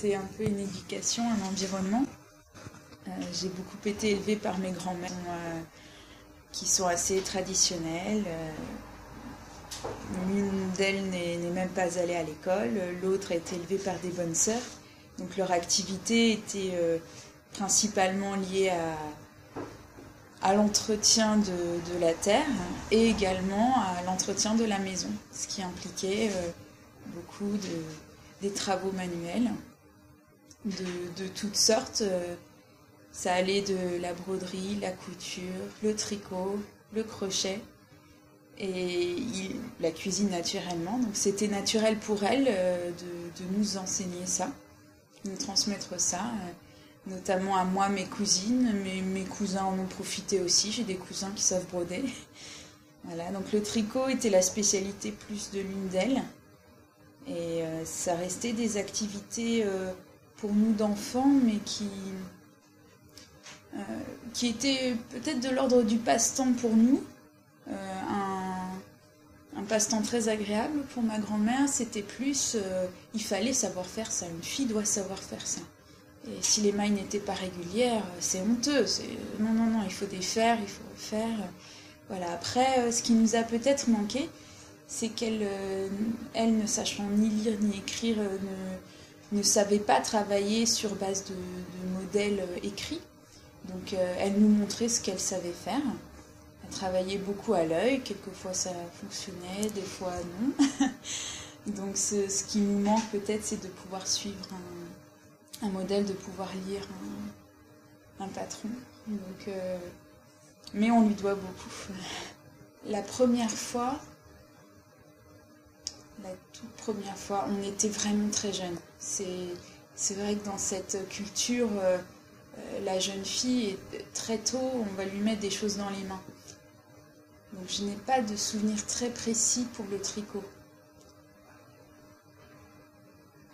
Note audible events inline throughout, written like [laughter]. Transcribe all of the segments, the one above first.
c'est un peu une éducation, un environnement. J'ai beaucoup été élevée par mes grands-mères qui sont assez traditionnelles. L'une d'elles n'est même pas allée à l'école, l'autre a été élevée par des bonnes sœurs. Donc leur activité était euh, principalement liée à, l'entretien de, la terre et également à l'entretien de la maison, ce qui impliquait euh, beaucoup de, des travaux manuels de, toutes sortes. Euh, ça allait de la broderie, la couture, le tricot, le crochet et la cuisine naturellement. Donc c'était naturel pour elle de, nous enseigner ça nous transmettre ça, euh, notamment à moi, mes cousines, mes, mes cousins en ont profité aussi, j'ai des cousins qui savent broder. [laughs] Voilà, donc le tricot était la spécialité plus de l'une d'elles. Et euh, ça restait des activités euh, pour nous d'enfants, mais qui, qui étaient peut-être de l'ordre du passe-temps pour nous. un, un passe-temps très agréable pour ma grand-mère, c'était plus, euh, il fallait savoir faire ça, une fille doit savoir faire ça. Et si les mailles n'étaient pas régulières, euh, c'est honteux, c'est euh, non, non, non, il faut défaire, il faut faire. Voilà, après, ce qui nous a peut-être manqué, c'est qu'elle, elle, ne sachant ni lire ni écrire, ne, ne savait pas travailler sur base de, modèles écrits. Donc elle nous montrait ce qu'elle savait faire travaillait beaucoup à l'œil, quelquefois ça fonctionnait, des fois non. [laughs] Donc ce, qui nous manque peut-être, c'est de pouvoir suivre un, modèle, de pouvoir lire un, patron. Euh, mais on lui doit beaucoup. [laughs] La première fois, la toute première fois, on était vraiment très jeunes. C'est vrai que dans cette culture, euh, euh, la jeune fille, très tôt, on va lui mettre des choses dans les mains. Donc je n'ai pas de souvenir très précis pour le tricot.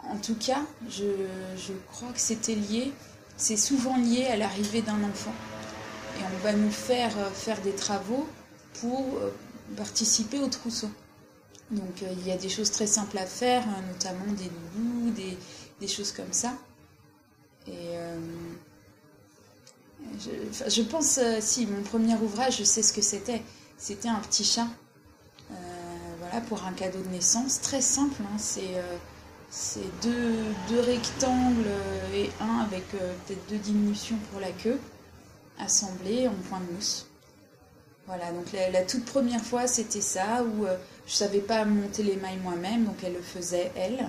En tout cas, je, crois que c'était lié, c'est souvent lié à l'arrivée d'un enfant. Et on va nous faire euh, faire des travaux pour participer au trousseau. Donc il y a des choses très simples à faire, notamment des loulous, des, choses comme ça. Et je, je, pense, si, mon premier ouvrage, je sais ce que c'était. C'était un petit chat. Euh, voilà, pour un cadeau de naissance. Très simple, hein. euh, c'est deux, rectangles et un avec euh, peut-être deux diminutions pour la queue, assemblés en point de mousse. Voilà, donc la, toute première fois, c'était ça, où je savais pas monter les mailles moi-même, donc elle le faisait, elle.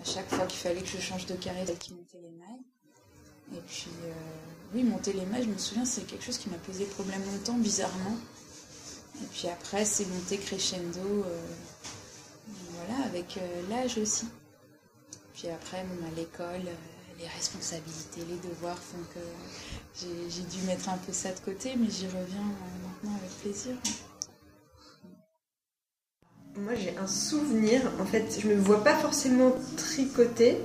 À chaque fois qu'il fallait que je change de carré, elle qui montait les mailles. Et puis, oui, monter les mailles, je me souviens, c'est quelque chose qui m'a posé problème longtemps, bizarrement. Et puis après, c'est monté crescendo, euh, voilà, avec euh, l'âge aussi. Puis après, à l'école, euh, les responsabilités, les devoirs font que j'ai dû mettre un peu ça de côté, mais j'y reviens maintenant avec plaisir. Moi, j'ai un souvenir, en fait, je me vois pas forcément tricoter,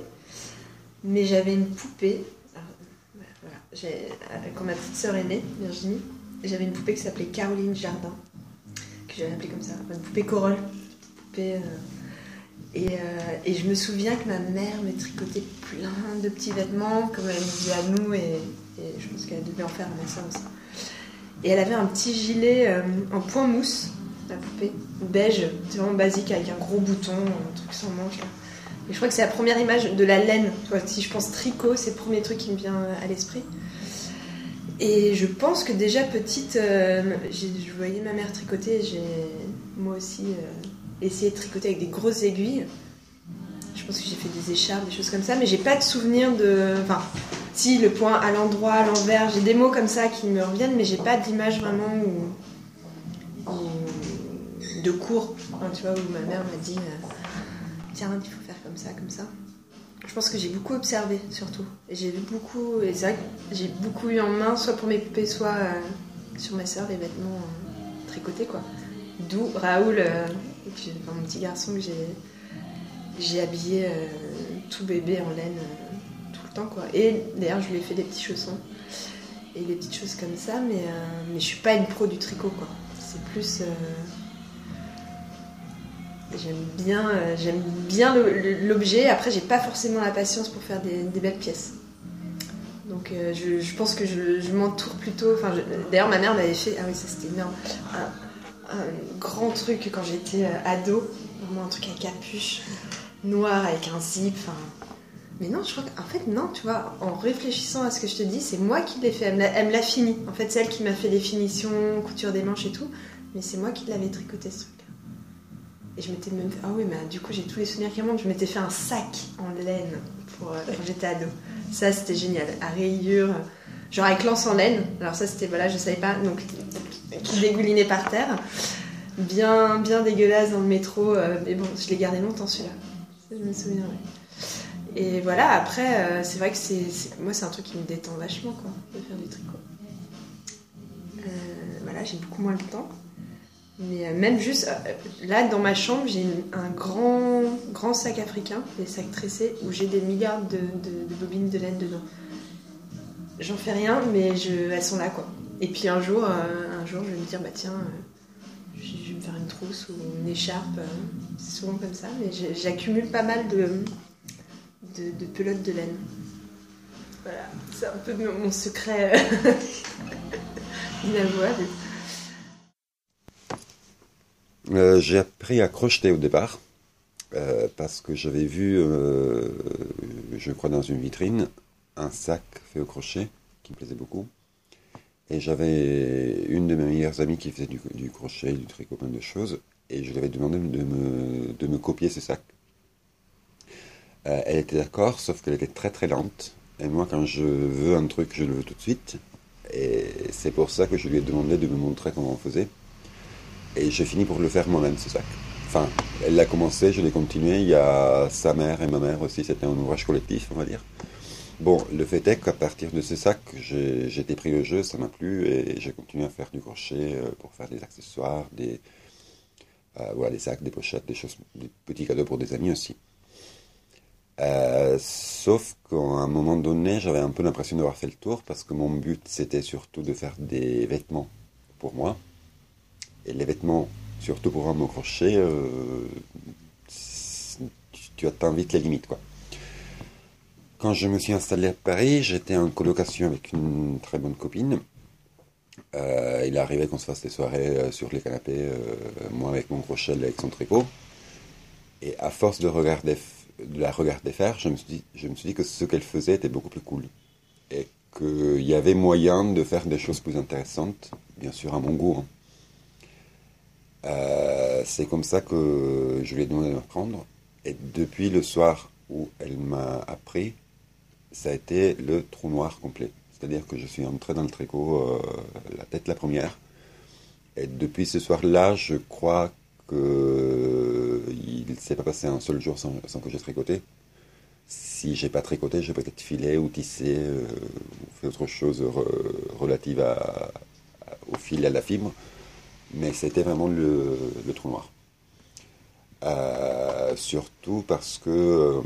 mais j'avais une poupée. voilà, quand ma petite sœur est née, Virginie, j'avais une poupée qui s'appelait Caroline Jardin que j'avais appelé comme ça, une poupée corolle. Poupée, euh, et, euh, et, je me souviens que ma mère me tricotait plein de petits vêtements, comme elle disait à nous, et, je pense qu'elle devait en faire à ma aussi. Et elle avait un petit gilet euh, en point mousse, la poupée, beige, vraiment basique, avec un gros bouton, un truc sans manche. Et je crois que c'est la première image de la laine. si je pense tricot, c'est le premier truc qui me vient à l'esprit. Et je pense que déjà petite, euh, je voyais ma mère tricoter. J'ai moi aussi euh, essayé de tricoter avec des grosses aiguilles. Je pense que j'ai fait des écharpes, des choses comme ça, mais j'ai pas de souvenir de. Enfin, si le point à l'endroit, à l'envers, j'ai des mots comme ça qui me reviennent, mais j'ai pas d'image vraiment de cours. tu vois, où ma mère m'a dit euh, Tiens, il faut faire comme ça, comme ça je pense que j'ai beaucoup observé surtout. J'ai vu beaucoup, et c'est vrai que j'ai beaucoup eu en main, soit pour mes poupées, soit euh, sur ma soeur, les vêtements euh, tricotés quoi. D'où Raoul, euh, mon petit garçon que j'ai, habillé tout bébé en laine tout le temps quoi. Et d'ailleurs, je lui ai fait des petits chaussons et des petites choses comme ça, mais, mais je suis pas une pro du tricot quoi. C'est plus. J'aime bien, euh, bien l'objet. Après, j'ai pas forcément la patience pour faire des, belles pièces. Donc, euh, je, pense que je, m'entoure plutôt. Enfin, d'ailleurs, ma mère m'avait fait. Ah oui, ça c'était énorme. Un, grand truc quand j'étais ado. Vraiment un truc à capuche noir avec un zip. Enfin, mais non, je crois qu'en fait, non, tu vois, en réfléchissant à ce que je te dis, c'est moi qui l'ai fait. Elle me l'a fini. En fait, c'est elle qui m'a fait les finitions, couture des manches et tout. Mais c'est moi qui l'avais tricoté ce truc-là. Et je m'étais même fait. Ah oui, mais du coup, j'ai tous les souvenirs qui remontent. Je m'étais fait un sac en laine pour, euh, quand j'étais ado. Ça, c'était génial. À rayures, genre avec l'anse en laine. Alors, ça, c'était, voilà, je savais pas. Donc, qui dégoulinait par terre. Bien, bien dégueulasse dans le métro. Euh, mais bon, je l'ai gardé longtemps celui-là. Ça, je me souviens, et voilà, après, euh, c'est vrai que c'est, moi, c'est un truc qui me détend vachement, quoi, de faire du tricot. Voilà, j'ai beaucoup moins de temps. Mais euh, même juste, là, dans ma chambre, j'ai un grand, grand sac africain, des sacs tressés, où j'ai des milliards de, bobines de laine dedans. J'en fais rien, mais je, elles sont là, quoi. Et puis un jour, un jour, je vais me dire, bah tiens, je vais me faire une trousse ou une écharpe. c'est souvent comme ça, mais j'accumule pas mal de de, pelote de laine. Voilà, c'est un peu mon secret euh, [laughs] inavouable. Euh, j'ai appris à crocheter au départ euh, parce que j'avais vu, je crois dans une vitrine, un sac fait au crochet qui me plaisait beaucoup. Et j'avais une de mes meilleures amies qui faisait du, crochet, du tricot, plein de choses. Et je lui avais demandé de me, de me copier ce sac. Euh, elle était d'accord, sauf qu'elle était très très lente. Et moi, quand je veux un truc, je le veux tout de suite. Et c'est pour ça que je lui ai demandé de me montrer comment on faisait. Et j'ai fini pour le faire moi-même, ce sac. Enfin, elle l'a commencé, je l'ai continué. Il y a sa mère et ma mère aussi. C'était un ouvrage collectif, on va dire. Bon, le fait est qu'à partir de ce sac, j'étais pris au jeu, ça m'a plu et j'ai continué à faire du crochet euh, pour faire des accessoires, des, euh, voilà, des sacs, des pochettes, des choses, des petits cadeaux pour des amis aussi. Euh, sauf qu'à un moment donné, j'avais un peu l'impression d'avoir fait le tour parce que mon but c'était surtout de faire des vêtements pour moi. Et les vêtements, surtout pour un mot crochet, euh, tu, atteins vite les limites. Quoi. Quand je me suis installé à Paris, j'étais en colocation avec une très bonne copine. Euh, il arrivait qu'on se fasse des soirées sur les canapés, moi avec mon crochet, avec son tricot. Et à force de regarder de la regarder faire, je me suis dit, je me suis dit que ce qu'elle faisait était beaucoup plus cool. Et qu'il y avait moyen de faire des choses plus intéressantes, bien sûr à mon goût. Hein. Euh, c'est comme ça que je lui ai demandé de m'apprendre. Et depuis le soir où elle m'a appris, ça a été le trou noir complet. C'est-à-dire que je suis entré dans le tricot euh, la tête la première. Et depuis ce soir-là, je crois il ne s'est pas passé un seul jour sans, que j'ai tricoté. Si j'ai pas tricoté, j'ai peut-être filé ou tissé euh, ou fait autre chose relative au fil et à la fibre. Mais c'était vraiment le, trou noir. Euh, surtout parce que euh,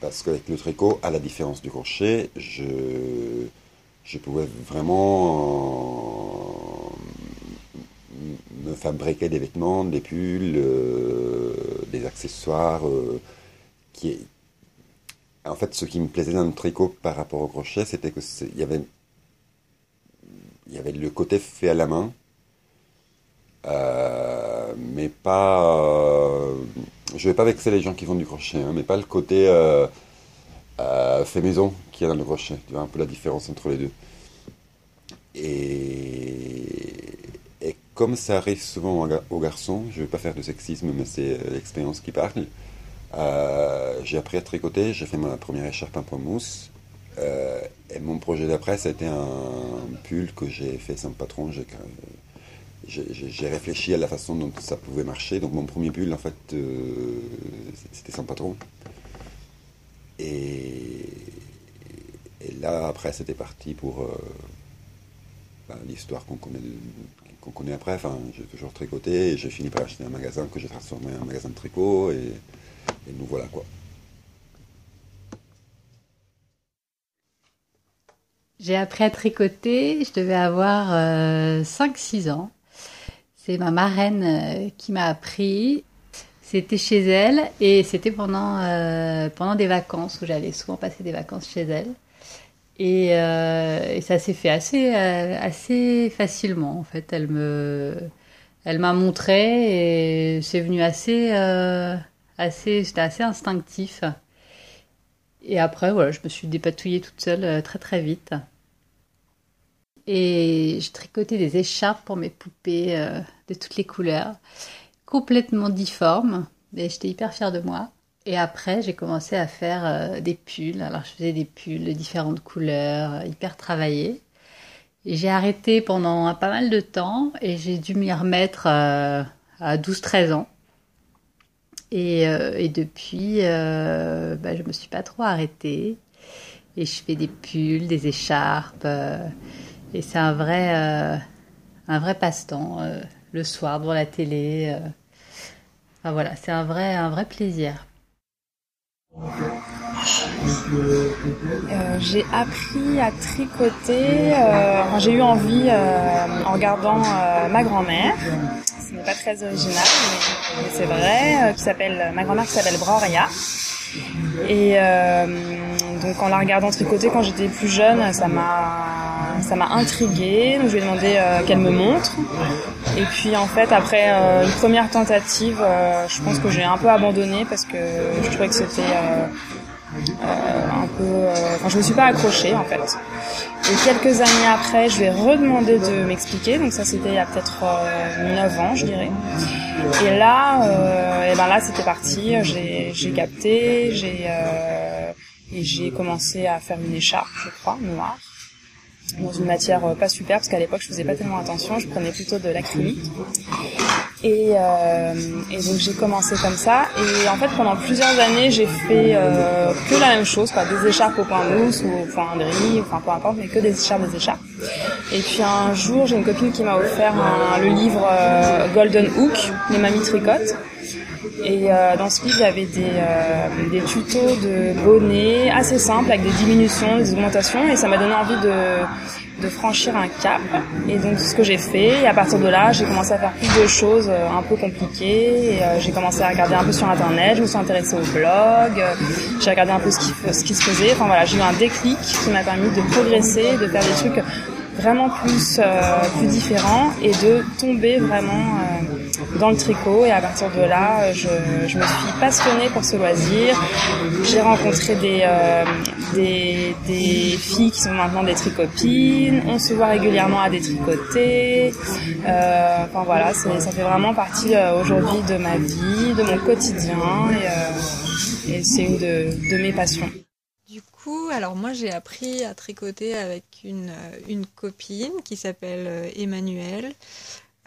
qu'avec le tricot, à la différence du crochet, je, je pouvais vraiment me fabriquer des vêtements, des pulls, euh, des accessoires. Euh, qui. En fait, ce qui me plaisait dans le tricot par rapport au crochet, c'était que il y avait y avait le côté fait à la main, euh, mais pas. je vais pas vexer les gens qui font du crochet, hein, mais pas le côté fait maison qui y a dans le crochet. Tu vois un peu la différence entre les deux. Et comme ça arrive souvent aux garçons, je vais pas faire de sexisme, mais c'est euh, l'expérience qui parle. Euh, j'ai appris à tricoter, j'ai fait ma première écharpe en pomme mousse. Euh, mon projet d'après, été un pull que j'ai fait sans patron. J'ai réfléchi à la façon dont ça pouvait marcher. Donc mon premier pull, en fait, c'était sans patron. Et, là, après, c'était parti pour ben, l'histoire qu'on connaît qu'on connaît après. Enfin, j'ai toujours tricoté et j'ai fini par acheter un magasin que j'ai transformé en magasin de tricot et, nous voilà quoi. J'ai appris à tricoter, je devais avoir 5-6 euh, ans. C'est ma marraine euh, qui m'a appris. C'était chez elle et c'était pendant, euh, pendant des vacances où j'allais souvent passer des vacances chez elle. Et, et ça s'est fait assez, assez facilement en fait. Elle me, elle m'a montré et c'est venu assez, assez, c'était assez instinctif. Et après, voilà, je me suis dépatouillée toute seule très très vite. Et j'ai tricoté des écharpes pour mes poupées euh, de toutes les couleurs, complètement difformes. Et j'étais hyper fière de moi. Et après, j'ai commencé à faire euh, des pulls. Alors, je faisais des pulls de différentes couleurs, euh, hyper travaillés. J'ai arrêté pendant pas mal de temps et j'ai dû m'y remettre à 12-13 ans. Et, et depuis, bah, je me suis pas trop arrêtée. Et je fais des pulls, des écharpes. Et c'est un vrai, euh, un vrai passe-temps, euh, le soir devant la télé. Euh. Enfin voilà, c'est un vrai, un vrai plaisir. j'ai appris à tricoter, j'ai eu envie en regardant ma grand-mère. Ce n'est pas très original, mais, c'est vrai, qui ma grand-mère s'appelle Broria. Et donc en la regardant tricoter quand j'étais plus jeune, ça m'a ça m'a intriguée. Donc je lui ai demandé euh, qu'elle me montre. Et puis en fait, après euh, une première tentative, euh, je pense que j'ai un peu abandonné parce que je trouvais que c'était un peu. Enfin, je me suis pas accrochée en fait. Et quelques années après, je lui ai redemandé de m'expliquer. Donc ça, c'était il y a peut-être 9 ans, je dirais. Et là, et ben là, c'était parti. J'ai capté, j'ai et j'ai commencé à faire une écharpe, je crois, noire dans une matière euh, pas super parce qu'à l'époque je faisais pas tellement attention, je prenais plutôt de l'acrylique. Et, euh, et, donc j'ai commencé comme ça et en fait pendant plusieurs années j'ai fait euh, que la même chose, pas des écharpes au pain mousse ou au pain gris, enfin peu importe, mais que des écharpes, des écharpes. Et puis un jour j'ai une copine qui m'a offert le livre euh, Golden Hook, les mamies tricotent. Et euh, dans ce livre, avait des, euh, des tutos de bonnets assez simples avec des diminutions, des augmentations et ça m'a donné envie de, de franchir un cap. Et donc ce que j'ai fait. À partir de là, j'ai commencé à faire plus de choses euh, un peu compliquées. Et j'ai commencé à regarder un peu sur internet. Je me suis intéressée au blog. j'ai regardé un peu ce qui, ce qui se faisait. Enfin voilà, j'ai eu un déclic qui m'a permis de progresser, de faire des trucs vraiment plus plus différents et de tomber vraiment dans le tricot et à partir de là je, me suis passionnée pour ce loisir. J'ai rencontré des, euh, des, des filles qui sont maintenant des tricopines. On se voit régulièrement à des tricotés. Euh, enfin voilà ça fait vraiment partie euh, aujourd'hui de ma vie de mon quotidien et, c'est une de, mes passions. Du coup, alors moi j'ai appris à tricoter avec une copine qui s'appelle Emmanuelle.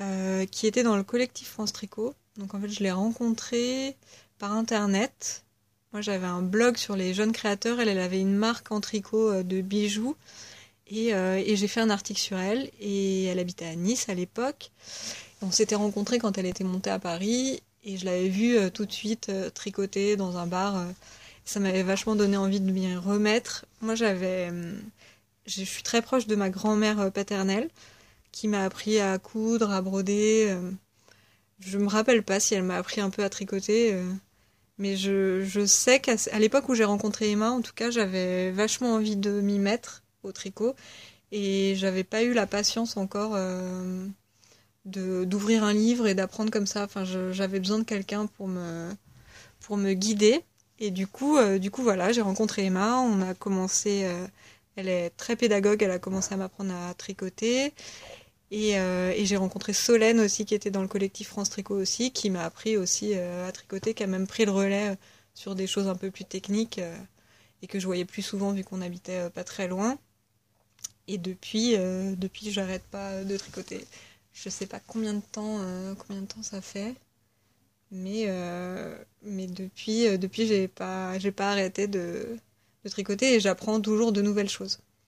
Euh, qui était dans le collectif France Tricot. Donc en fait, je l'ai rencontrée par internet. Moi, j'avais un blog sur les jeunes créateurs. Elle, elle avait une marque en tricot euh, de bijoux. Et, euh, et j'ai fait un article sur elle. Et elle habitait à Nice à l'époque. On s'était rencontrés quand elle était montée à Paris. Et je l'avais vue tout de suite tricoter dans un bar. ça m'avait vachement donné envie de m'y remettre. Moi, j'avais. je suis très proche de ma grand-mère paternelle qui m'a appris à coudre, à broder. Euh. Je me rappelle pas si elle m'a appris un peu à tricoter, euh. mais je, je sais qu'à l'époque où j'ai rencontré Emma, en tout cas, j'avais vachement envie de m'y mettre au tricot et j'avais pas eu la patience encore euh, de d'ouvrir un livre et d'apprendre comme ça. Enfin, j'avais besoin de quelqu'un pour me pour me guider. Et du coup, du coup, voilà, j'ai rencontré Emma. On a commencé. elle est très pédagogue. Elle a commencé à m'apprendre à tricoter. Euh, et, j'ai rencontré Solène aussi, qui était dans le collectif France Tricot aussi, qui m'a appris aussi euh, à tricoter, qui a même pris le relais euh, sur des choses un peu plus techniques et que je voyais plus souvent vu qu'on habitait pas très loin. Et depuis, depuis, j'arrête pas de tricoter. Je sais pas combien de temps, combien de temps ça fait, mais mais depuis, depuis, j'ai pas, j'ai pas arrêté de, de tricoter et j'apprends toujours de nouvelles choses.